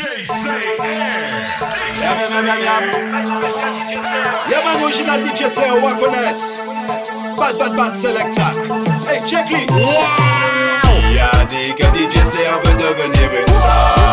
Yam, yam, yam, yam, yam. man, original DJ on it. Bad, bad, bad selector. Hey, check it. Il a dit que DJ Serre veut devenir une star.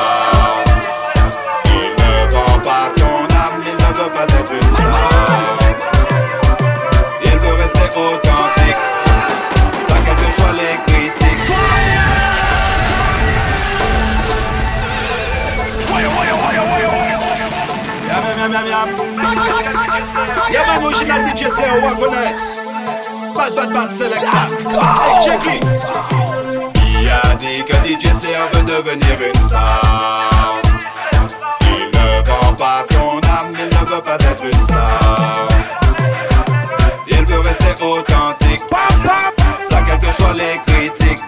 Yam, man, original DJ say walk on it. Bad, bad, bad selector. Hey, check it. Il a dit que DJ Serre veut devenir une star. Il ne vend pas son âme, il ne veut pas être une star. Il veut rester authentique, ça quelles que soient les critiques.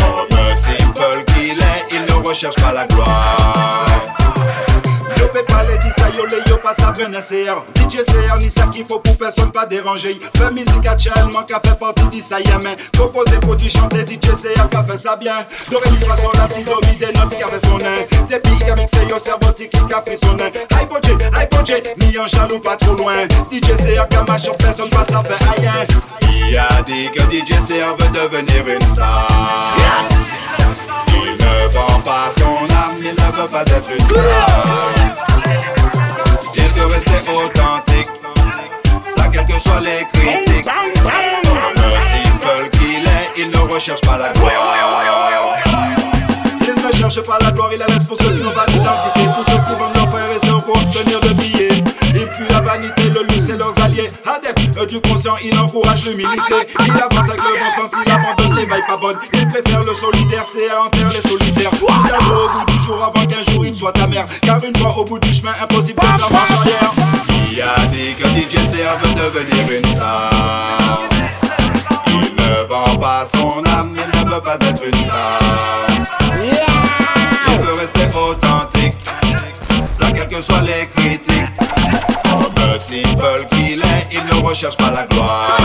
Homme simple qu'il est, il ne recherche pas la gloire. Pe pale di sa yo le yo pa sa seyer DJ seyer ni sa ki fo pou person pa derange Fè mizik actuellement ka fè parti di sa yemen Kompose, produit, chante DJ seyer ka fè sa bien. Do re mi fa sol la si do mi de not ka fè sonen Depi ka mikse yo servo ti ki ka frisonen Ay poche, ay poche, mi an chalou pas trop loin. DJ seyer ka mache sur person pa sa fè ayen Il a dit que DJ Serre veut devenir une star. Il ne vend pas son âme, il ne veut pas être une star. Pour ceux qui vendent leurs frères et sœurs pour obtenir de billets Il fuit la vanité, le luxe et leurs alliés. Adepte du conscient, il encourage l'humilité. Il avance avec le bon sens, il abandonne les vailles pas bonnes Il préfère le solidaire, c'est à enterre les solitaires. D'abord au bout du jour avant qu'un jour il soit ta mère. Car une fois au bout du chemin, impossible de faire marche arrière. Il a dit que DJ veut devenir une star. Il ne vend pas son âme, il ne veut pas être une star. Recherche pas la gloire.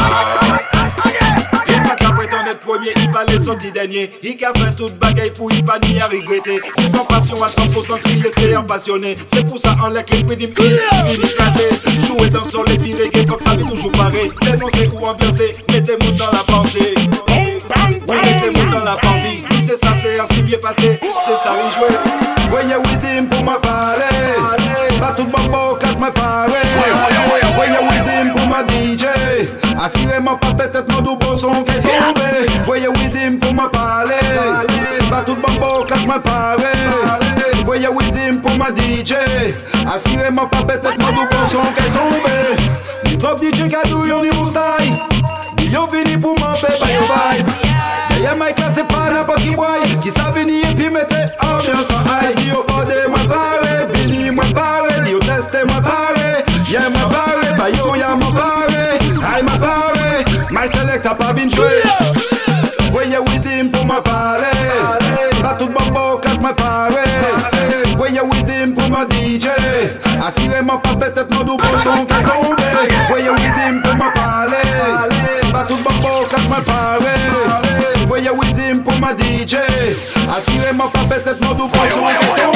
Il pas qu'à prétendre être premier, il pas les sorties derniers Il qu'a fait toute bagaille pour y pas ni à regretter. Vive en passion à 100% crier c'est passionné. C'est pour ça en l'air que prix il fini casé Jouer dans le sol les pires reggae comme ça vit toujours pareil Dénoncer ou ambiancer, mettez-moi dans la partie. Oui mettez-moi dans la partie. Oui c'est ça c'est un style bien passé. C'est Starry joué Voyez Widim pour ma parler Pas tout le monde quand je me parle Assurément pas peut-être mon double son fait tomber Voyez Widim pour me parler. Pas tout quand je me parle Voyez Widim pour ma DJ Assurément pas peut-être mon double son fait tomber trop DJ Kadou Assurément pas peut-être mon double son qui tombé Voyez with him pour moi parler Pas tout bon beau quand moi paré Voyez with him pour ma DJ Assurément pas peut-être mon double son qui tombé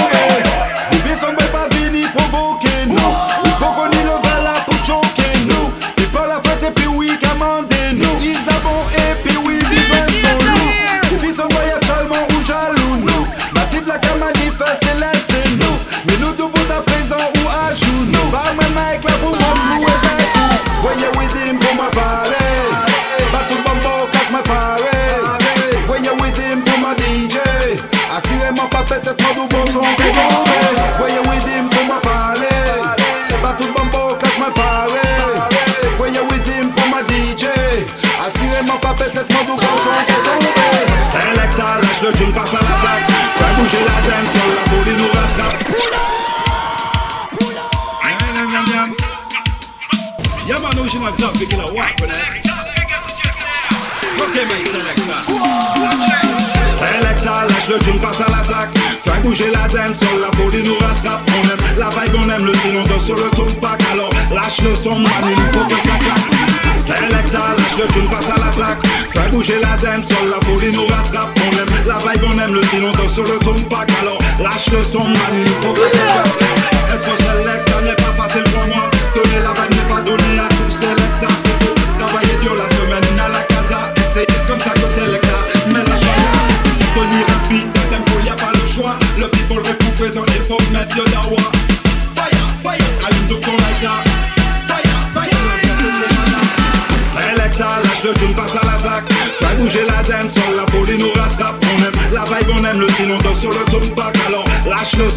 bouger la folie nous rattrape On aime la vibe, on aime le style, on danse sur le ton pack Alors lâche le son, man, il faut que ça claque. Selecta, lâche le tune, passe à l'attaque. Fais bouger la dance, sur la folie nous rattrape On aime la vibe, on aime le style, on danse sur le ton pack Alors lâche le son, man, il faut que ça claque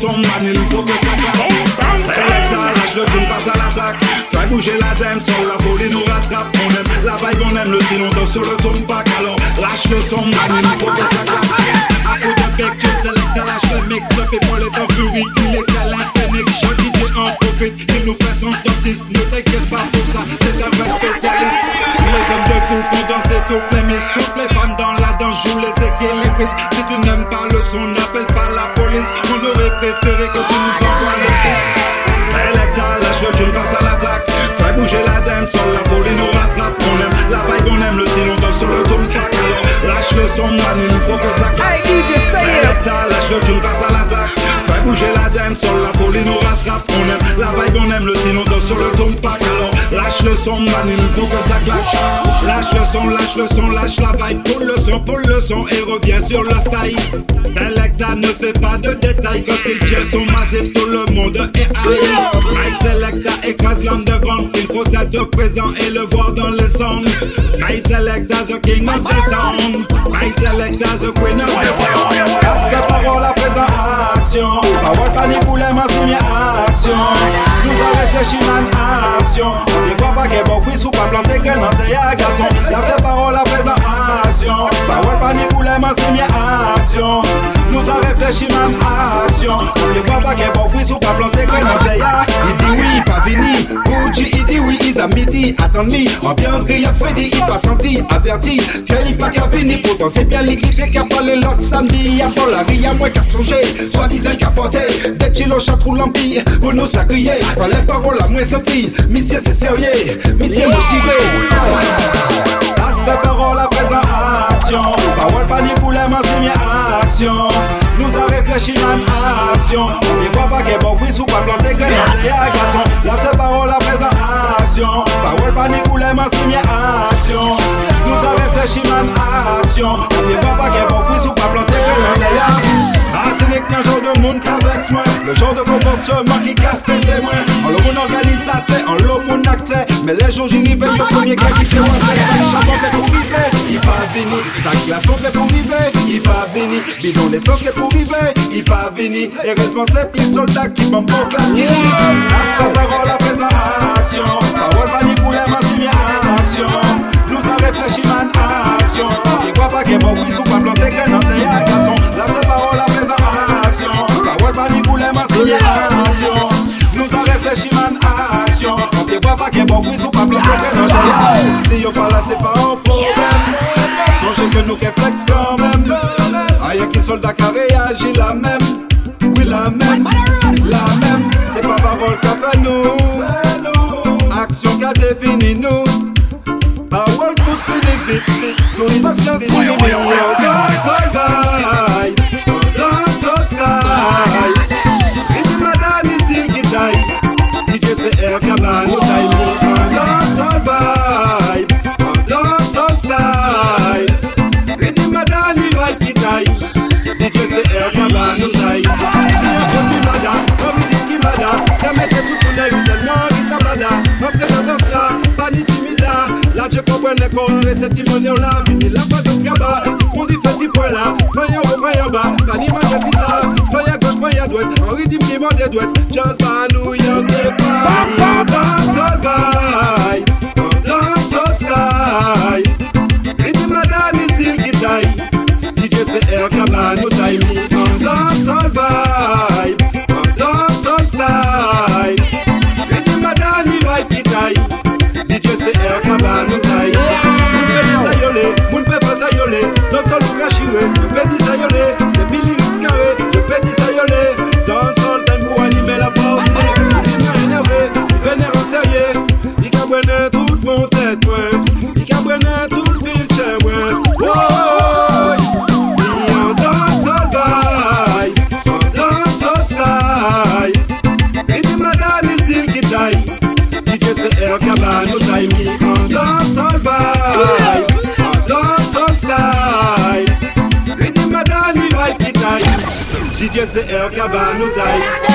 son, man, il faut que ça claque. Selecta, lâche le tune, passe à l'attaque. Fais bouger la dance, sur la folie nous rattrape. On aime la vibe, on aime le style, on danse sur le tune pack Alors lâche le son, man, il faut que ça claque. À coup de bec, John Selecta, lâche le mix. Le people est en furie, il est câlin, phénix Chaque DJ en profite, il nous fait son top 10 Ne t'inquiète pas pour ça, c'est un la folie nous rattrape. On aime la vibe, on aime le style, on danse sur le ton pack Alors lâche le son, man, il faut que ça claque Lâche le son, lâche le son, lâche la vibe. Pull le son, pull le son et reviens sur le style. Selecta ne fait pas de détails Quand il tient son massif, tout le monde est high My Selecta écrase l'underground Il faut être présent et le voir dans les songs My Selecta, the king of the sound. My Selecta, the queen of the sound. Passe la parole à présent, action. Parole panique ou les signées, action. Nous a réfléchi, man, action. Des quoi pas qu'est bon, fruit sous pas planter graines en terre garçon. La parole à présent, action Parole panique ou les mains signées, action. Nous a réfléchi, man, action. Des quoi pas qu'est bon, fruit sous pas planter graines en terre Il dit oui, pas fini Gucci, il dit oui, ils a midi. Attends-lui, ambiance grillade Freddy Il pas senti, averti. Qu'il pas qu'à venir Pourtant c'est bien l'équité Qu'a parlé l'autre samedi Y'a pas la ria, moi qu'à songer. Soi-disant qu'à porter Des kilos chatrou l'empire Pour nous sacrier. Dans les paroles à moins senti Monsieur c'est sérieux. Monsieur motivé. As fait parole action. Parole panique ou les mains signées action. Nous a réfléchi man action. Il voit pas qu'est bon fruit sous pas en terre à garçon. Là c'est parole à présent action. Parole panique ou les mains signées action Nous a réfléchi man sous pas planter graines en terre Martinique un genre de monde qu'avec moi Le genre de comportement qui casse tes émoins En le monde organisateur, en le monde acteur. Mais les jours j'y arrive, y'a premier gars qui te pour vivre, il pas venu Sa glaçon t'es pour vivre, il pas venu Bidon d'essence t'es pour vivre, il pas venu Et responsable les soldats qui m'ont pas claqué Lâche la parole à présent. Action Parole panique ou les mains signées action Nous a réfléchi man action Il voit pas qu'est bon oui sous pas planter graines en terre à garçon Lâche la parole à présent action Parole panique ou les mains signées action Nous a réfléchi man action On voit pas qu'est bon oui sous pas planter graines en terre Si yo pas là c'est pas un problème. Songez que nous qu'est flex quand même. Aïe qui soldat qui a réagi la même. Oui la même. La même. C'est pas parole qu'a fait nous. Action qu'a défini nous Tout une patience pour nous Dans son Cabano time.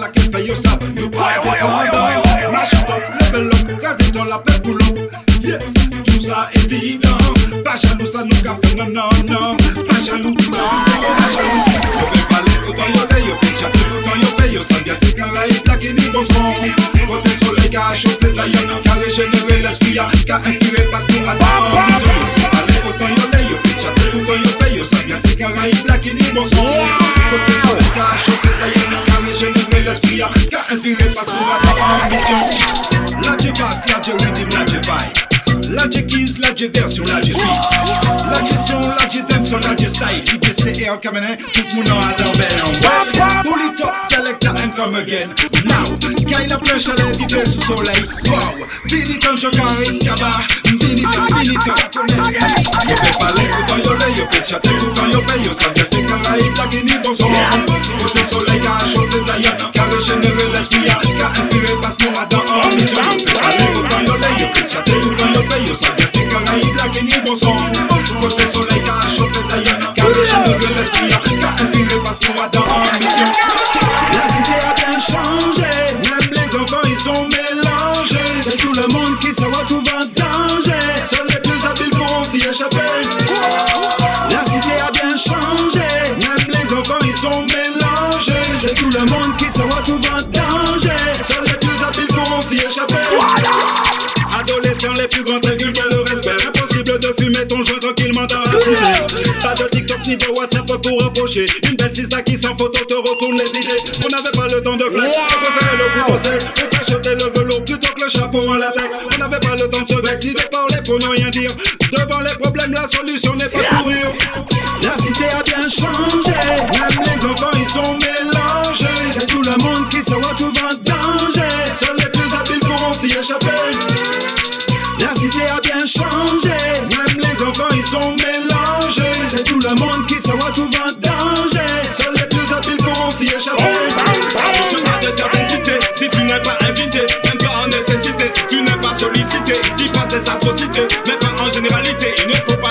Fait yo ça Nous pas descendant Marche top, level up, casé dans la paix l'eau Yes, tout ça évident Pas jaloux ça nous qu'a fait non non non Pas jaloux, non, pas jaloux Yo vais parler yo lait, yo c'est qui n'y bon son. Côté soleil qui a chauffé Zion Qui a régénéré l'esprit Qui a inspiré Pasteur Adam en Qui a inspiré Pasteur Adam en mission Là j'ai basse, là j'ai rhythm, là j'ai vibe. Là j'ai keys, là j'ai version, là j'ai beat. Là j'ai son, là j'ai dancehall, là j'ai style ITC en caméra, tout le monde a dans ben Pull it up, select and come again. Now, quand il a plein chalet, d'hiver sous soleil. Wow, fini ton jocari, kaba Fini peux chatter, autant yo paye Yo bien c'est Caraïbes, la Guinée, bon son Côté soleil, qui a chauffé Zion Qui a régénéré l'esprit, qui a inspiré Pasteur Adam en mission. Yo ils sont mélangés. C'est tout le monde qui tout va en danger. Seuls les plus habiles pourront s'y échapper. Adolescents, les plus grands triangles que le respect. Impossible de fumer ton joint tranquillement dans la cité. Pas de TikTok ni de WhatsApp pour approcher. Une belle sista qui sans photo te retourne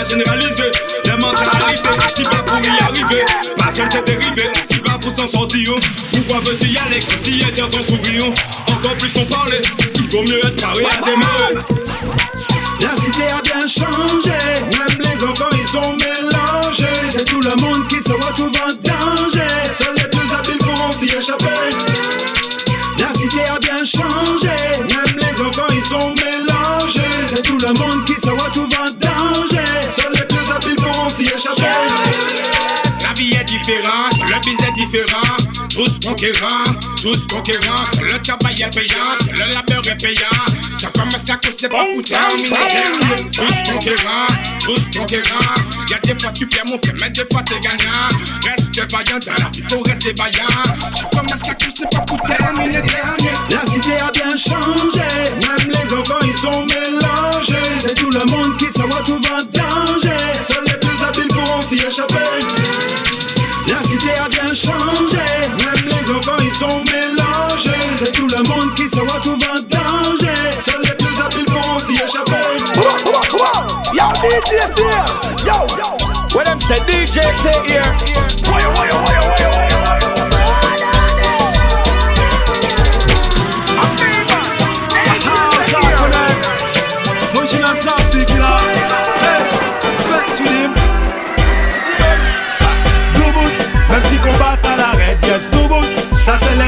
généraliser les mentalités, si pas pour y arriver, pas seul c'est dérivé, on s'y bat pour s'en sortir, pourquoi veux-tu y aller quand y es, ton sourire, encore plus ton parler, il vaut mieux être carré à démarrer. Le bise est différent. Tous conquérants, tous conquérants. Le travail est payant, le labeur est payant. Ça commence à pas pour terminer. Tous conquérants, tous conquérants. Y'a des fois tu perds mon frère, mais des fois t'es gagnant. Reste vaillant dans la vie, faut rester vaillant. Ça commence à cause c'est pas pour terminer. La cité a bien changé, même les enfants ils sont mélangés. C'est tout le monde qui tout va en danger. Seuls les plus habiles pourront s'y échapper. La cité a bien changé, même les enfants ils sont mélangés. C'est tout le monde qui tout va en danger. Seuls les plus habiles pourront s'y échapper. Yo, DJ Fear. Yo, when Say DJ say here. Wire, wire, wire, wire, wire. Original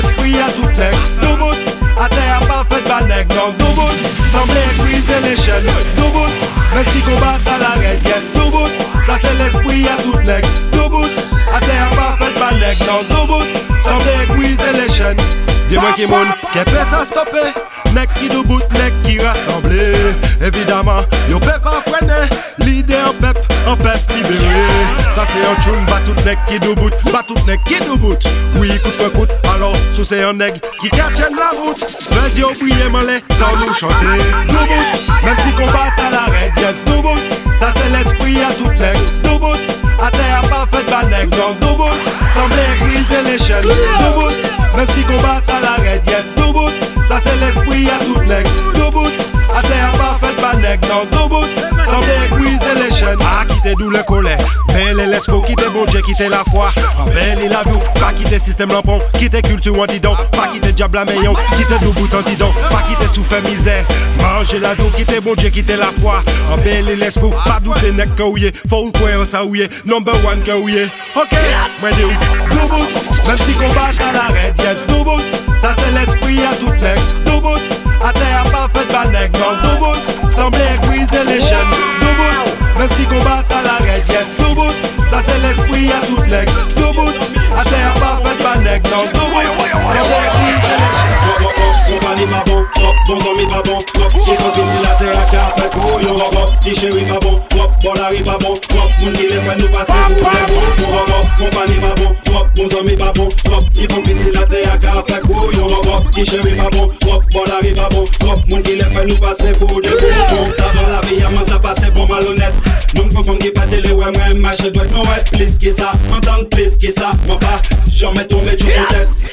l'esprit à toute nec Doubout, à terre pas fait banec Non, Doubout, semblait briser les chaînes. Doubout, même si combat à l'arrêt Yes, Doubout, ça c'est l'esprit à toute nec Doubout, à terre pas fait banec Non, semblait briser les chaînes. Dis-moi qui moun, qui peut ça stopper Nek qui debout, nek qui rassemblé. Évidemment, yo pas freiner L'idée en pep, en pep libéré. Ça c'est un tune, bat tout nek qui debout Bat tout qui Oui, coûte que coûte, sou se yon neg ki kachen la route Vez yo brilem an le, tan nou chante. Nou bout, menm si kon bat a la red Yes, nou bout, sa se l'esprit a tout neg Nou bout, a te a pa fet ba neg Non, nou bout, sanble ekrize le chen Nou bout, menm si kon bat a la red Yes, nou bout, sa se l'esprit a tout neg Nou bout. Terre pas fait de banègre Non, debout, semblait briser les chaînes Ah, quitter d'où le collet Belle et l'esco, quitter bon Dieu, quitter la foi. Belle et la vie, pas quitter système lampon. Quitter culture antidon, pas quitter diable à meillon Quitter debout antidon, pas quitter souffle misère. Manger la vie, quitter bon Dieu, quitter la foi. En belle et l'esco, pas douter nec que ouye Faut quoi en ça ouye, number one que ouye Ok, moi de où Debout, même si combat à l'arrêt Yes, debout, ça c'est l'esprit à toute nec Debout, à terre pas fait de banègre Non, debout, semblait briser les chaînes. Debout, même si combat à l'arrêt Yes, debout, ça c'est l'esprit à toute nec Debout, à terre pas fait de banègre Non, debout, semblait briser les mani pa bon, wop, bon. Zon mi pa bon, wop Chikot viti la te ak la fè kou yon wop wop Ti chèri pa bon, wop, bolari pa bon, wop Moun ki le fè nou pase pou le bon fon wop wop Kompani pa bon, wop, bon zon mi pa bon, wop Hipokiti la te ak la fè kou yon wop wop Ti chèri pa bon, wop, bolari pa bon, wop Moun ki le fè nou pase pou le bon fon Savan la vi yaman sa pase bon malonet Moun kon fon ki pate le wè mwen Mache dwek mwen wè plis ki sa, mwen tan plis ki sa Mwen pa, jom mè tombe chou mwen tèt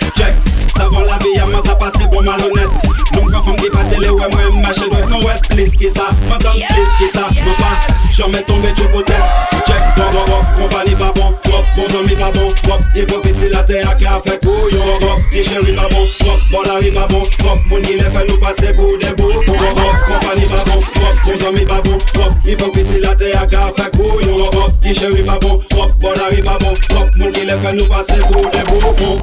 plis ki sa, matan plis ki sa Mwen pa jamen tombe tche poten Chek, wop wop wop, kompani pa bon. Wop, bon zon mi pa bon. Wop, hipokrit si la te ak ya fe kouyon Wop wop, di cheri pa bon. Wop, bon la ri pa bon. Wop, moun ki le fe nou pase pou debou Wop wop, kompani pa bon. Wop, bon zon mi pa bon. Wop, hipokrit si la te ak ya fe kouyon chéris pas bon, hop, bon l'arrive pas bon, hop, moun passer pour des bouffons.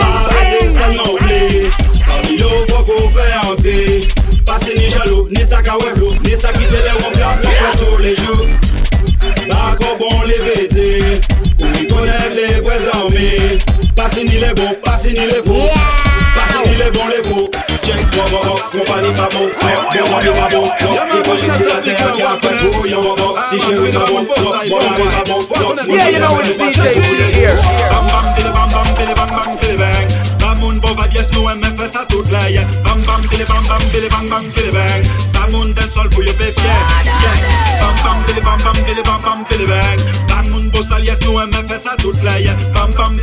Arrêtez ça non plus, parmi yo faut qu'on fait entrer, passer ni jaloux, ni qu'à flou, ni ça qui te les remplir, on fait tous les jours. D'accord, bon, les vêtés. Pour y connaître les vrais amis. Pas si ni les bons, pas si ni les faux. Pas si ni. Check, bon, bon, bon, compagnie pas bon. Bon, ami pas bon. Les projets sur la terre qui a fait brouillon. Si chéri pas bon, bon, ami pas bon. Yeah, you know it's DJ C here. Bam, bam, bili, bam, bam, bili, bam, bam, bili, bang. Bamoun, bon, va bien, nous, aime fait ça toute la yeah. Bam, bam, bili, bam, bam, bili, bam, bam, bili, bang. Bamoun, den sol pour yo be fier. Yeah. Bam, bam, bili, bam, bam, bili, bam, bam, bili, bang. Bamoun, postal, yes, nous, aime fait ça toute la yeah. Bam, bam, bili, bam, bam,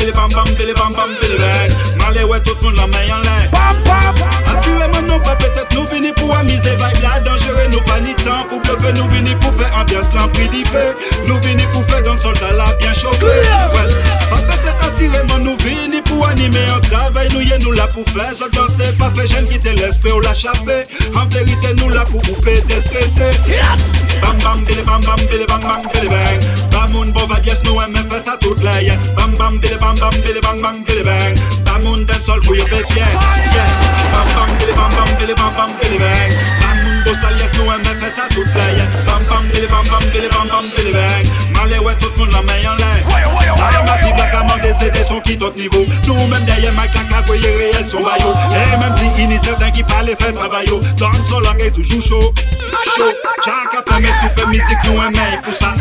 chapè An verite nou la pou ou pe destrese Bam bam bile bam bam bile bam bam bile bang. Bamoun bo va diès nou eme fè sa tout lè Bam bam bile bam bam bile bang bam bile bang. Bamoun den sol pou yo pe fien D'autre niveau. Nous-mêmes derrière Mike, la cavoyer réel, son baillot. Et même si il y a certains qui parlent fait travail, dans le sol, est toujours chaud. Chaud. Chaka permet de faire musique, nous aimons pour ça.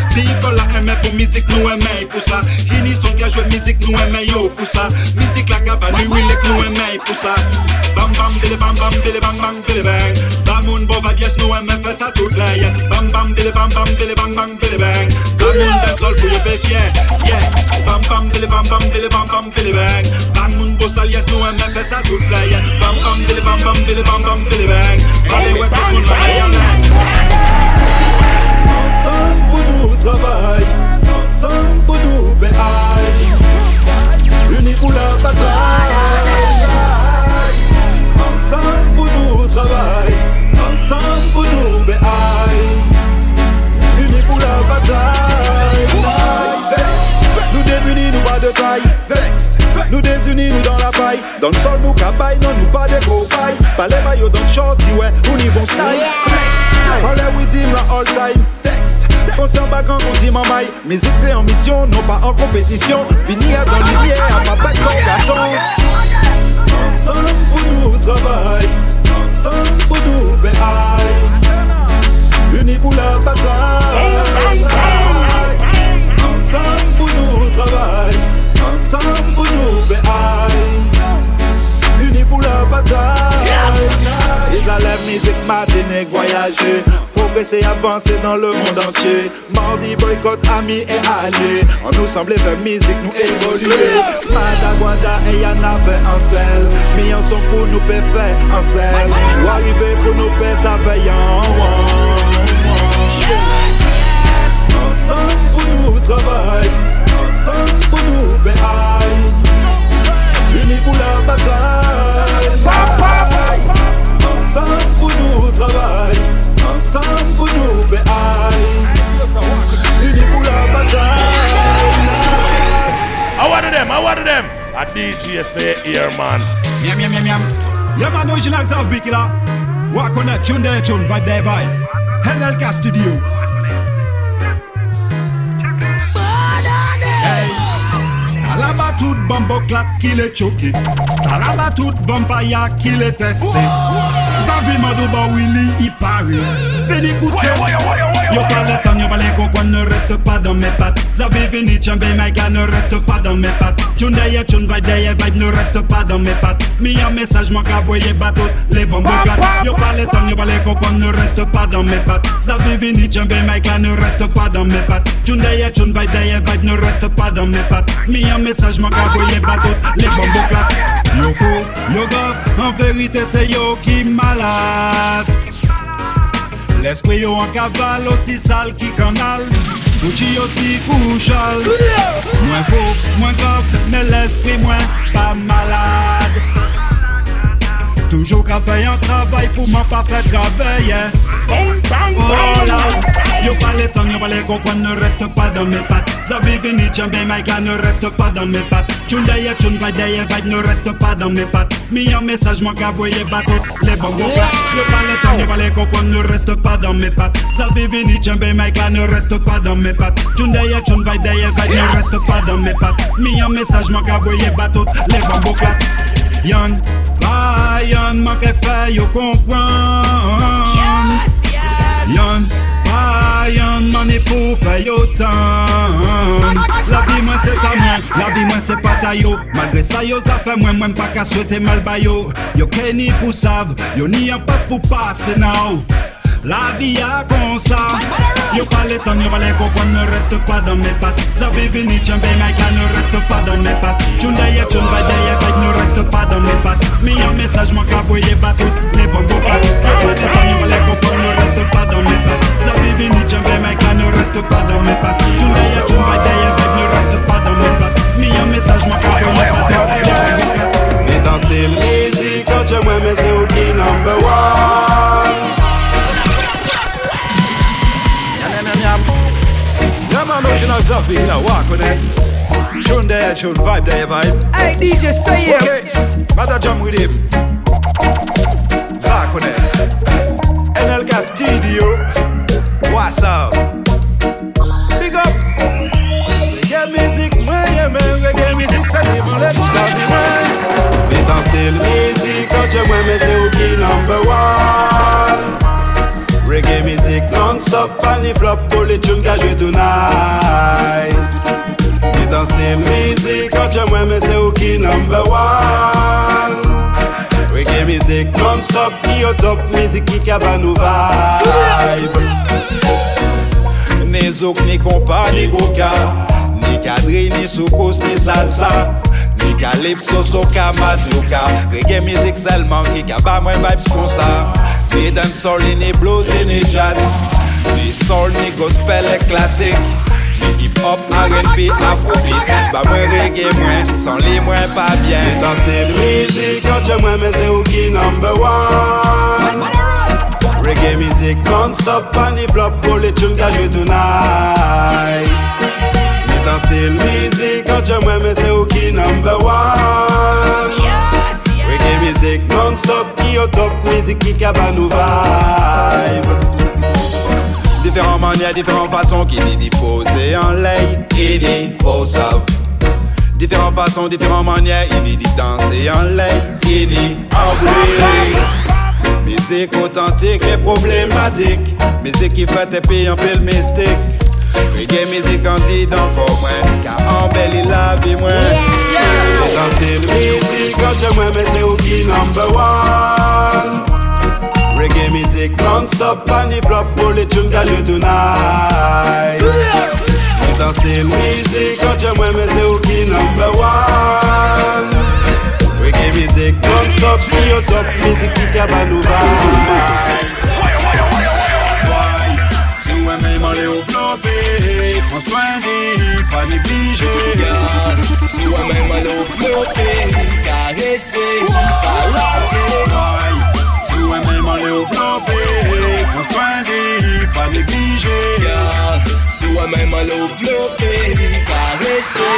La aimé pour musique, nous aimons pour ça. Ini son qui a musique, nous aimons pour ça. Musique la cabane, nous aimons nous pour ça. Bam bam, bili bam bam, bili bang bang, bili bang. Bamoun, bon va bien, nous aimons faire ça toute la yeah. Bam bam, bili bam bam, bili bang bang, bili bang. Bamoun, den sol pour yo be fier. Yeah. Bam bam, bili bam bam, bili bam bam, bili bang. Bamoun, postal, yes, nous aimons faire ça toute la yeah. Bam bam, bili bam bam, bili bam bam, bili bang. Allez, ouais, tout le monde la meilleure Ensemble pour nous travailler, ensemble travail. Compétition. Progresser, avancer dans le monde entier. Mardi, boycott, amis et alliés. On nous semblait faire musique, nous évoluer. Madagwanda et Yana fait un sel. Mais en sont pour nous faire en sel. Ou arriver pour nous ça veillant. Ensemble pour nous travail, ensemble pour nous béaille. Unis pour la bataille. Ensemble pour nous béaille. Unis pour la bataille. I wanted them, I wanted them. A DJ say here, man. Miam, miam, miam, miam. Yeah, man, original South Big Killer. Walk on that tune, there, tune, vibe, there, vibe? NLK Studio. Hey. Alaba tout bambo clap qui les choqué. Alaba tout vampire qui Sa ve madou ba wili i pare. Veni koute. Yo pas le temps, yo pas les cocos, ne reste pas dans mes pattes. Zavi Vini, Tchambé, Maïga, ne reste pas dans mes pattes. D'ailleurs, tune vibe d'ailleurs, vibe ne reste pas dans mes pattes. Mis un message, manque à voyer bateau, les bombes clap. Yo pas le temps, yo pas les cocos, ne reste pas dans mes pattes. Zavi Vini, Tchambé, Maïga, ne reste pas dans mes pattes. D'ailleurs, tune vibe d'ailleurs, vibe ne reste pas dans mes pattes. Mis un message, manque à voyer bateau, les bombes clap. Yo faux, yo gop, en vérité c'est yo qui malade. L'esprit yo en cavale aussi sale qui canal Gucci aussi couchal. Moins faux, moins grave, mais l'esprit moins pas malade. Toujours qu'à un travail pour m'en pas faire travailler Oh là Yo pas les temps, yo pas les comprendre, ne reste pas dans mes pattes Zabi Vini, Tchambé, Maïga, ne reste pas dans mes pattes. Vibe d'ailleurs, vibe ne reste pas dans mes pattes. Mis un message, manque à voyer bateau, les plats pas les temps, yo pas les comprendre, ne reste pas dans mes pattes. Zabi Vini, Tchambé, Maïga, ne reste pas dans mes pattes. Vibe d'ailleurs, vibe ne reste pas dans mes pattes. Mis un message, manque à voyer bateau, les bongos plats Yon, ah, yon, manque fait, yo comprendre Yon, Ayan mani pou fè yo tan. La bi mwen se ta mwen, la bi mwen se pata yo Malgre sa yo zafè mwen mwen pa ka swete mal bayo. Yo ke ni pou sav, yo ni an pas pou pase nou la vie a comme ça. Yo pas les temps, yo pas les cocos, ne reste pas dans mes pattes. Zavi Vini, Tchambé, Maïka, ne reste pas dans mes pattes. Tune d'ailleurs, tune va d'ailleurs, vibe ne reste pas dans mes pattes. Mis un message, manque à voyer pas toutes les bombes pattes Yo pas les temps, yo pas les cocos, ne reste pas dans mes pattes. Zavi Vini, Tchambé, Maïka, ne reste pas dans mes pattes. Tune d'ailleurs, tune va d'ailleurs, vibe ne reste pas dans mes pattes. Mis un message, manque à voyer pas toutes les bombes pattes Mais dans style musique, quand je vois mais man, original South Big walk with it Tune there, tune, vibe there, vibe Hey DJ, say it. Okay, Mother jump with him. Rock on it. NLK Studio. What's up? Big up. Reggae music, moi, yeah, man. Reggae music, ça dépend des choses, man. Mais dans style musique, quand je vois mais c'est Mizik non-stop ki yo top, mizik ki kaba nou vibe. Ne zok, ne kompa, ne goka Ne kadri, ne soukous, ne salsa Ne kalipso, soka, mazuka Reggae mizik selman ki kaba mwen vibes kon sa Ne dansol, ne blues, ne jazz Ne soul, ne gospel, ne klasik hip hop, R&B, afrobeat. Ba mwen reggae mwen, san li mwen pa byen San se mizik, kantje mwen men se ou ki number one? Reggae mizik non-stop, pani flop, pou le tune gajwe tonight. Tan stil mizik, kantje mwen men se ou ki number one? Yes, yes. Reggae mizik non-stop, ki yo top, mizik ki kaba nou vibe. Différentes manières, différentes façons qui dit poser en lay, il dit faut savoir. Différentes façons, différentes manières, il dit danser en lay, il dit envoyer. Musique authentique et problématique, musique qui fait tes pieds en pile mystique. Reggae musique en dit encore moins, car embellit la vie moins. Danser le musique quand je mais c'est où qui number one. Music non-stop, funny flop, pour les tunes qu'a joué tonight. Mais dans style music, quand je moi, mais c'est où qui number one. Reggae music non-stop, si au top, musique qui cabane nous Why? Si ou même aller au flopé, prends soin pas négliger. Si ou même aller au flopé, caresser, pas. Ou e menman le ou flope Pon swan di, pa neglije. Si ou e menman le ou flope Karese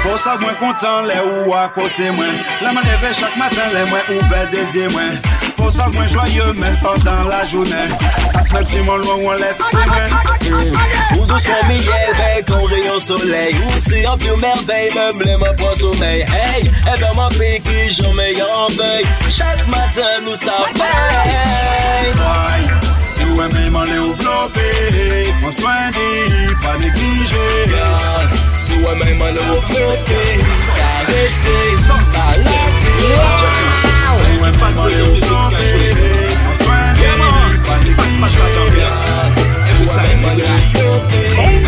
Fos ak mwen kontan le ou akote mwen. La man leve chak matan le mwen ouve dezye mwen. Faut ça moins joyeux même pendant la journée. Parce même si mon loin on laisse Ou doucement miel, bec, on rayon soleil. Ou si en plus merveille, même les mains point sommeil. Hey, eh ben ma pique, j'en mets en veille Chaque matin nous savons Why? Si ou même aller au flopé, prends soin d'y, pas négliger. Si ou aller au flopé, caresser, pas lâcher Si ou même pas de reggae music qu'a joué. Prends soin d'y, pas négliger. Pas de l'ambiance. Every time, every night.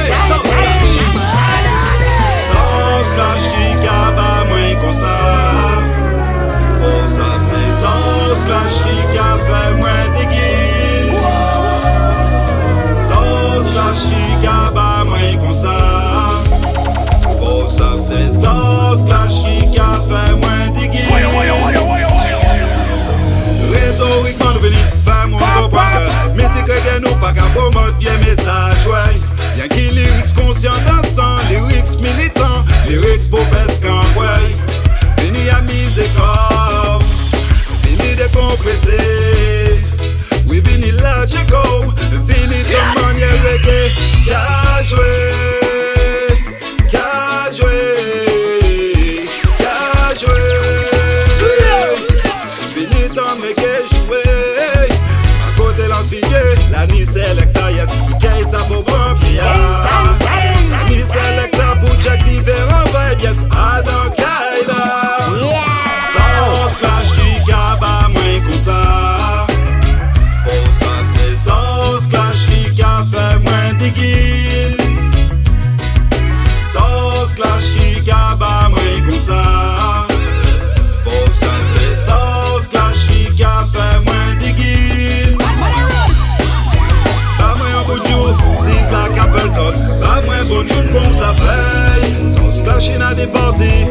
De comme ça fait Sauce clash in a des parties,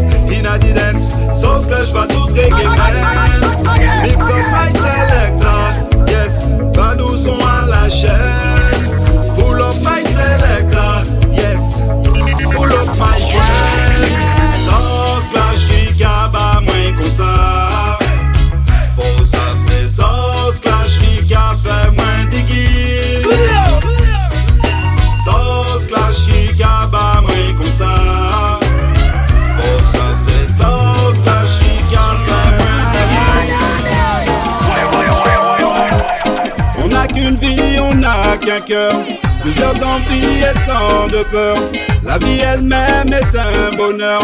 cœur. Plusieurs envies et tant de peur La vie elle-même est un bonheur.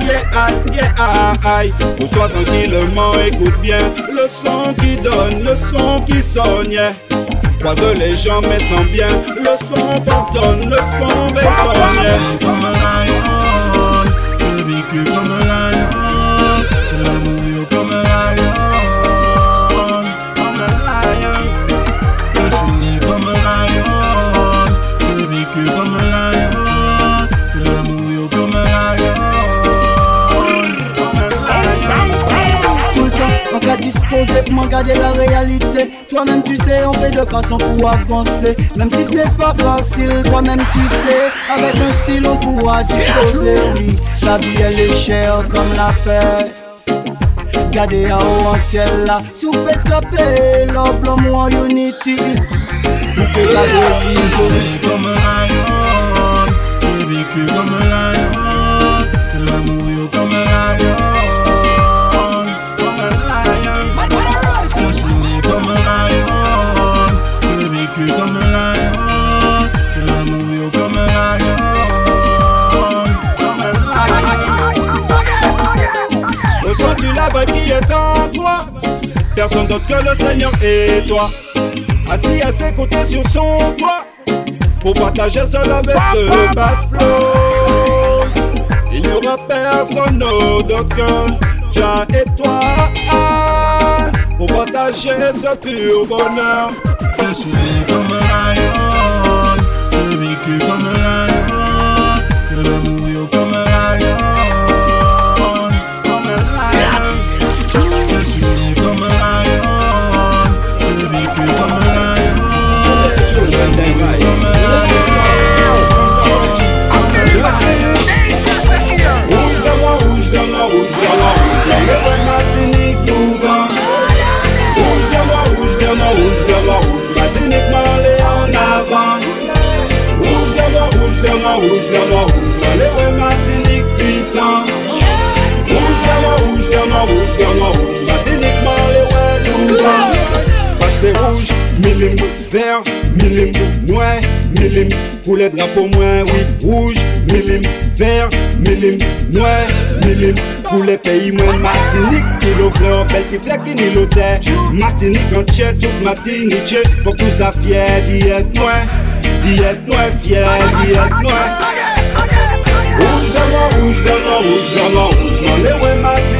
Yeah, aïe, yeah, aïe. Soit tranquillement, écoute bien. Le son qui donne, le son qui sonne, yeah. Croise les gens mais sans bien. Le son pardonne, le son bétonne, disposé pour regarder la réalité. Toi-même, tu sais, on fait de façon pour avancer. Même si ce n'est pas facile, toi-même, tu sais. Avec un stylo pour disposer, oui. La vie, elle est chère comme la paix. Gade a ou an siel la Sou pet kape Love blan mou an unity gade Je vis comme un lion J'ai vécu comme un lion Que l'amour comme un lion est en toi. Personne d'autre que le Seigneur et toi. Assis à ses côtés sur son toit. Pour partager love et ce bad flow Il n'y aura personne autre que Jah et toi. Pour partager ce pur bonheur. Je suis né comme un lion milim, pour les drapeaux moins, oui, rouge, milim, vert, milim, noir, milim, pour les pays moins, Martinique, qui l'offre, belle qui flèque, qui n'y l'hôtel, Martinique, entière, toute Martinique, faut que nous ça fier d'y être noir, d'y être noir, fier d'y être noir. Rouge moi, rouge moi, rouge moi, rouge, les ouais, Martinique,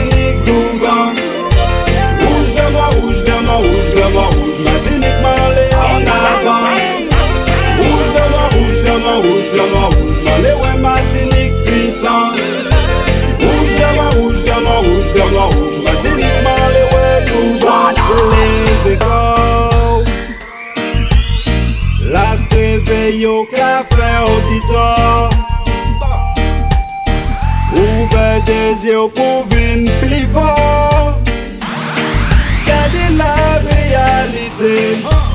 yo ka fe otitor Ouve dezye ou pou vin pli for Gade la realite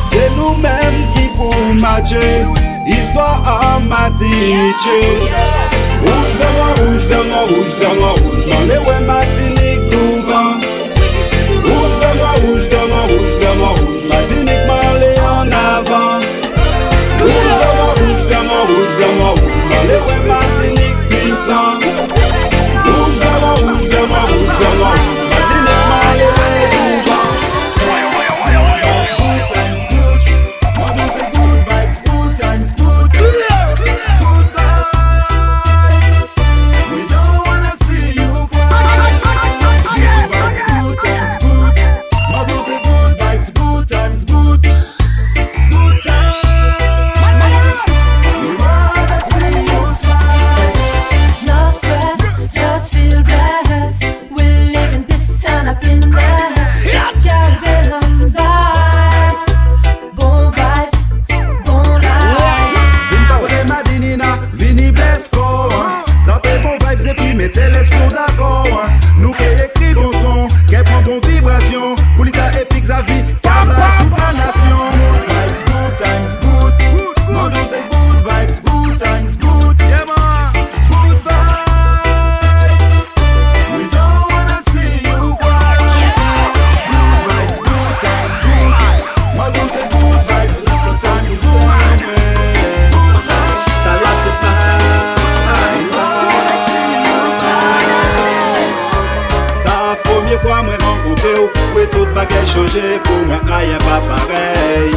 Se nou men ki pou matche Histwa an matitche Rouge verman, rouge verman, rouge verman, rouge verman Le we mati. Rencontré ou tout bagay changé pour moi rien pas pareil.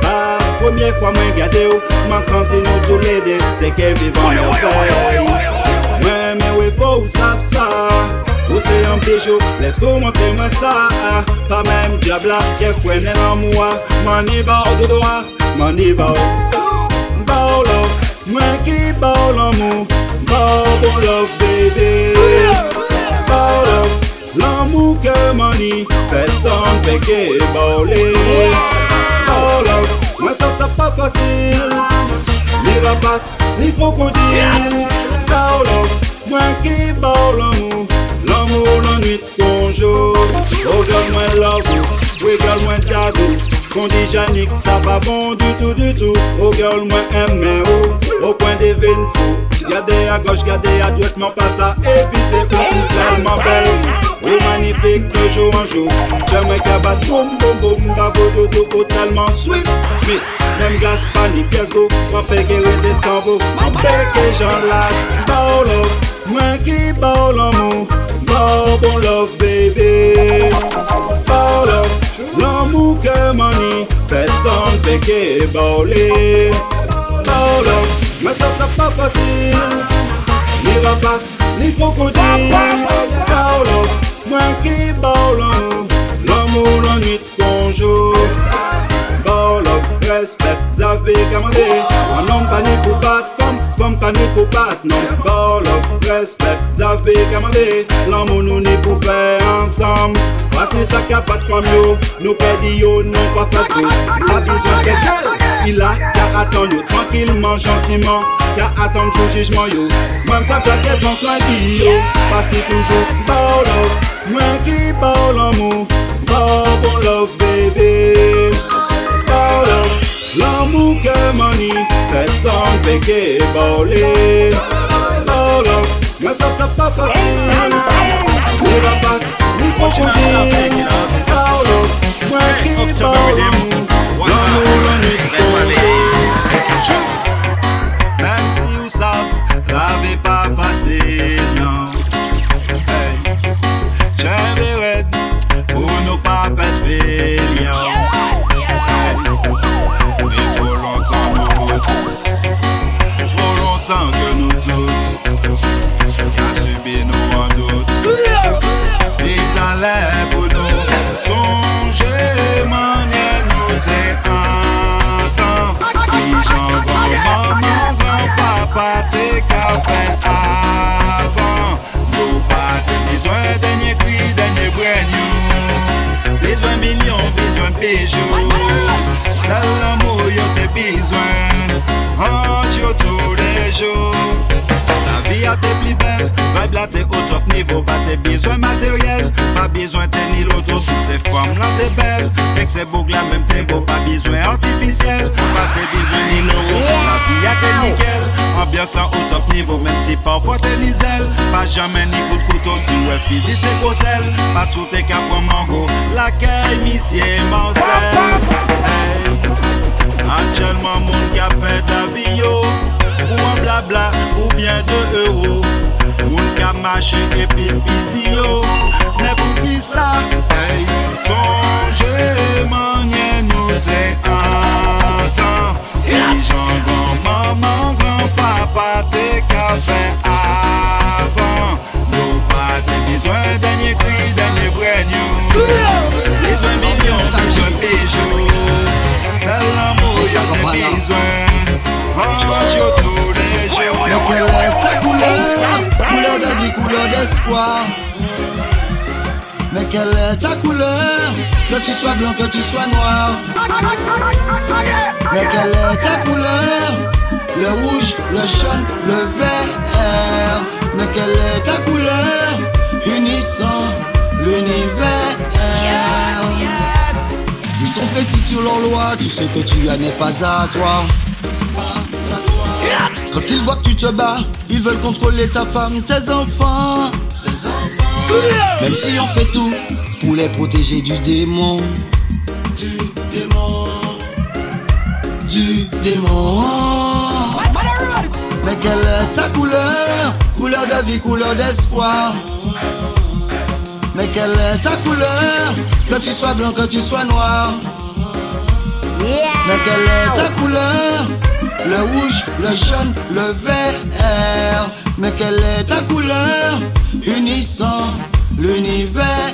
Pas première fois moi gardé ou nous tous les deux Dès que vivant merveille Moi mais oui faut ou savent ça. Ou c'est un bijou Laisse-vous montrer moi ça. Pas même diable Qui freine en moi M'en y va au doigt M'en y va au Bow love bon love baby. Love L'amour que mani, personne peut que. Oh là, moi ça c'est pas facile. Ni rapace, ni crocodile. Oh là, moi qui l'amour, l'amour la nuit ton jour. Regarde-moi là-haut, regarde-moi ta Kon di Janik sa pa bon du tout du tout. O girl mwen eme ou, o pwen de ven fou. Gade a goch, gade a dwek, mwen non pa sa evite Ou pou telman bel, ou manifik de jou an jou Jè mwen kabat boum boum boum, bavo do do Ou oh, telman sweet, miss, mwen glas panik Pes go, mwen peke rete san vo Mwen peke jan las, ba ou love Mwen ki ba ou l'amou, ba bon, ou bon love baby. Ba ou love. L'amour que money Personne peut que bowler Bow love Mais ça ça pas facile. Ni rapace, ni crocodile. Bow love moi qui l'amour la nuit of respect, zavé commandé Un homme pas né pour battre, femme, femme pas né pour battre Non, ball of respect, zavé commandé L'amour nous n'est pour faire à pas de femme yo. Nous pédis yo, pas facile Pas besoin qu'elle il a qu'à attendre yo. Tranquillement, gentiment. Qu'à attendre son jugement yo. J'avais prend soin de yo. Pas bon love. Baby. Love, que baller Pas love, Ni ni love, moi qui parle l'amour, l'amour la nuit Même si vous savez, la vie pas facile pas tes besoins matériels, pas besoin de ni l'auto, toutes ces formes là t'es belle, que c'est beau là même t'es beau, pas besoin artificiel, pas tes besoins ni l'euro, la vie a été nickel, ambiance là au top niveau, même si parfois t'es niselle, pas jamais ni coup de couteau, si ouais physique c'est cosel, pas tout qu'à prendre mango, laquelle monsieur Marcel, hey. Actuellement, mon cap est la vie yo Ou en blabla, ou bien 2 euros Moun ka mache epi fizi yo Mè pou ki sa? Hey, Sonje manye nou te antan Si jan gran maman, gran papa te ka fe a Mais quelle est ta couleur? Que tu sois blanc, que tu sois noir. Mais quelle est ta couleur? Le rouge, le jaune, le vert. Mais quelle est ta couleur? Unissant l'univers. Ils sont précis sur leur loi Tout ce que tu as n'est pas à toi quand ils voient que tu te bats, ils veulent contrôler ta femme, tes enfants. Même si on fait tout pour les protéger du démon. Du démon. Du démon. Mais quelle est ta couleur? Couleur de vie, couleur d'espoir. Mais quelle est ta couleur? Que tu sois blanc, que tu sois noir. Mais quelle est ta couleur? Le rouge, le jaune, le vert Mais quelle est ta couleur Unissant l'univers?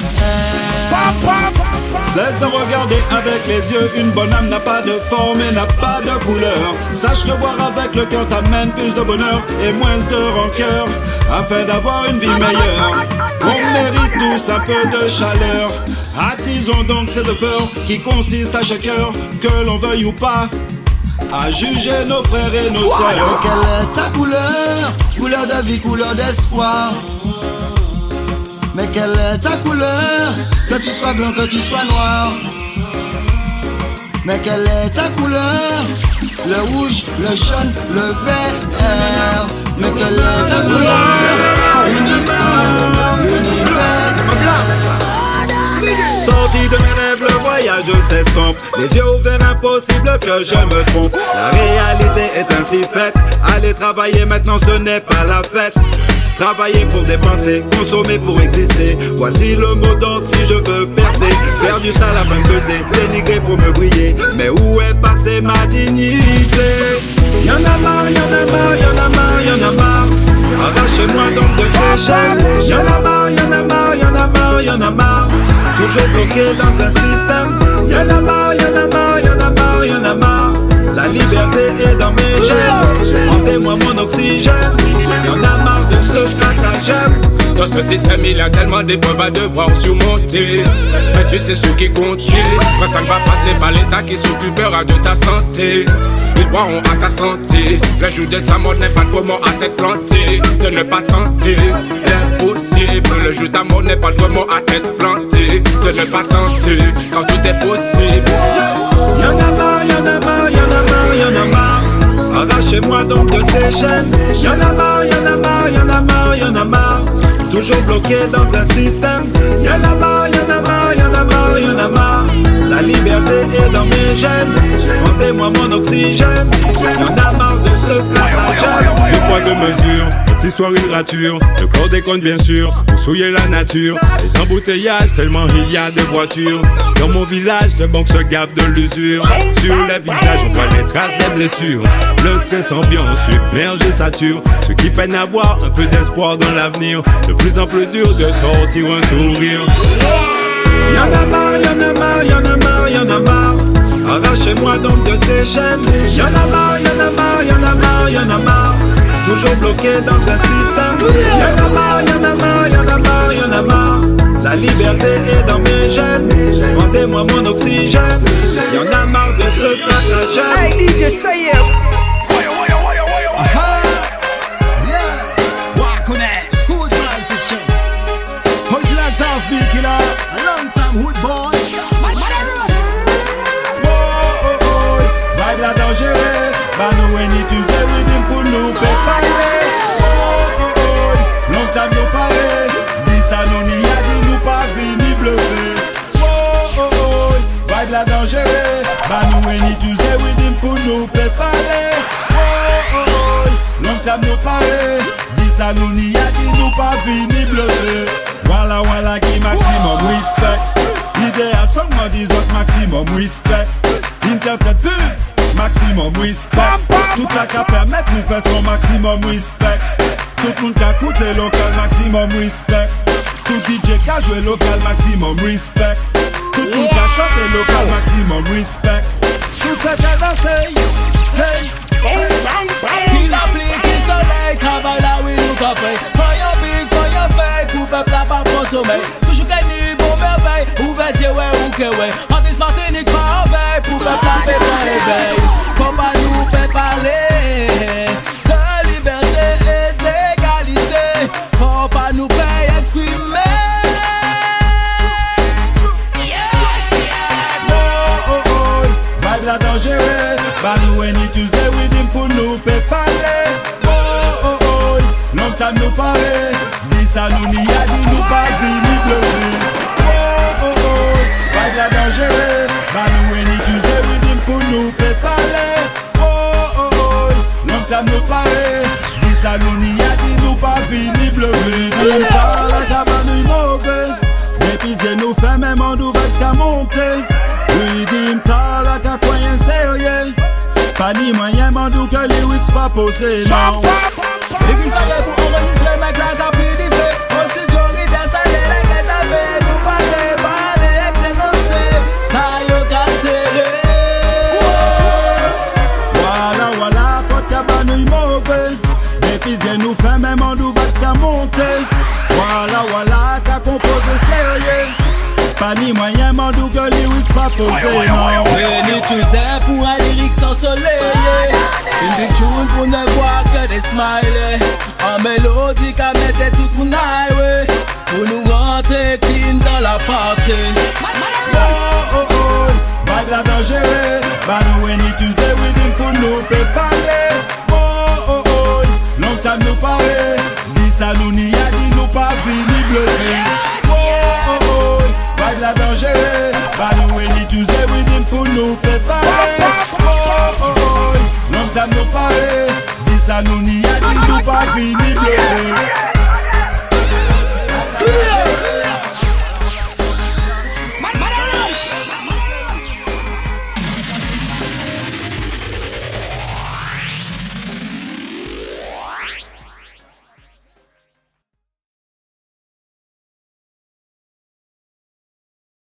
Cesse de regarder avec les yeux, une bonne âme n'a pas de forme et n'a pas de couleur. Sache que voir avec le cœur t'amène plus de bonheur et moins de rancœur, afin d'avoir une vie meilleure. On mérite tous un peu de chaleur. Attisons donc cette peur qui consiste à chaque heure, que l'on veuille ou pas, à juger nos frères et nos Mais sœurs. quelle est ta couleur Couleur de vie, couleur d'espoir. Mais quelle est ta couleur Que tu sois blanc, que tu sois noir. Mais quelle est ta couleur Le rouge, le jaune, le vert. Mais quelle est ta couleur Unissant l'univers Sorti de mes rêves, le voyage s'estompe. Les yeux ouverts, impossible que je me trompe. La réalité est ainsi faite. Aller travailler maintenant, ce n'est pas la fête. Travailler pour dépenser, consommer pour exister. Voici le mot d'ordre si je veux percer. Faire du sale afin de peser, dénigrer pour me briller. Mais où est passée ma dignité? Y'en a marre, y'en a marre, y'en a marre, y'en a marre. Arrachez-moi donc de ces chaises. Y'en a marre, y'en a marre, y'en a marre, y'en a marre. Toujours bloqué dans un système. Y'en a marre, y'en a marre, y'en a marre, y'en a marre. La liberté est dans mes gènes. Rendez-moi mon oxygène. Y'en a marre de ce stratagème. Dans ce système, il y a tellement d'épreuves à devoir surmonter. Mais tu sais ce qui compte. Quand ça ne va passer par l'État qui s'occupera de ta santé. Ils boiront à ta santé. Le jour de ta mort n'est pas le moment à t'être planté. De ne pas tenter l'impossible. Le jour de ta mort n'est pas le moment à t'être planté. De ne pas tenter quand tout est possible. Y'en a marre, y'en a marre, y'en a marre, y'en a marre. Arrachez-moi donc de ces chaînes. Y'en a marre, y'en a marre, Toujours bloqué dans un système. Y'en a marre, y'en a marre, y'en a marre, y'en a marre. La liberté est dans mes gènes. Rendez-moi mon oxygène. Y'en a marre de ce stratagème. Deux poids, deux mesures, notre histoire une rature. Ce corps déconne bien sûr, pour souiller la nature. Les embouteillages, tellement il y a de voitures. Dans mon village, les banques se gavent de l'usure. Sur les visages, on voit les traces des blessures. Le stress ambiant submerge et sature. Ceux qui peinent à voir un peu d'espoir dans l'avenir. De plus en plus dur de sortir un sourire. Y'en a marre, y'en a marre, y'en a marre, y'en a marre. Arrachez-moi donc de ces chaînes. Y'en a marre, y'en a marre, y'en a marre, y'en a marre. Toujours bloqué dans un système. Y'en a marre, y'en a marre, y'en a marre, y'en a marre. La liberté est dans mes gènes. Rendez-moi mon oxygène. Y'en a marre de ce stratagème. Hey DJ, Killer. Alongside Hood Boy. Pour nous préparer. Oh, oh, oh, long time nous parler. Dis ça nous n'y a dit nous pas vini bluffer. Voilà, voilà qui maximum respect. Des autres maximum respect. Internet pub, respect. Tout la qu'à permettre nous faire son maximum respect. Tout le monde qui a coûté local maximum respect. Tout DJ qui a joué local maximum respect. Tout le monde qui a chanté local maximum respect. Tout ça qui a dansé. Hey, hey, Il applique le soleil, là café. Big, pour peuple pas consommer. Toujours bon merveille, c'est ouais ou que ouais. En dis Martinique, pas en pour peuple nous nous any Tuesday with him pour nous préparer. Oh, oh, oh, long time nous parler. Dis ça nous n'y a dit nous pas vini. Oh, oh, oh, la dangereux. Bah nous any Tuesday with him pour nous préparer. Oh, oh, oh, long time nous parler. Dis ça nous n'y a dit nous pas vini bluffer. Dim ta la cabane mauvais. Depuis c'est nous fait même en nouvelle qu'à monter. Oui, dim ta Pas ni moyen mandou que les wicks pas posé, non. L'église paraît pour enregistrer, mec, là, qu'a pris des faits. Aussi joli, bien salé, les gars, ça fait nous parler, parler, avec les dansés. Ça y est, cassé, Voilà, voilà, pote cabane mauvais. Depuis c'est nous fait même en nouvelle qu'à monter. Voilà, voilà, qu'a composé sérieux. Pas ni moyen mandou que les wicks pas non. Venu pour un lyrique sans soleil Une big tune pour ne voir que des smileys. En mélodie qu'à tout mon highway. Pour nous rentrer clean dans la partie. Oh oh oh, vibe la dangereuse. Bah nous Venu Tuesday, oui, bim pour nous préparer. Oh oh. Oh, longtemps nous parler Dis ça nous n'y a dit nous pas venir bloquer Oh oh oh, vibe la dangereuse. Long time pale Oh, oh, oh, nom dam nou pale Disa nou ni adi nou pa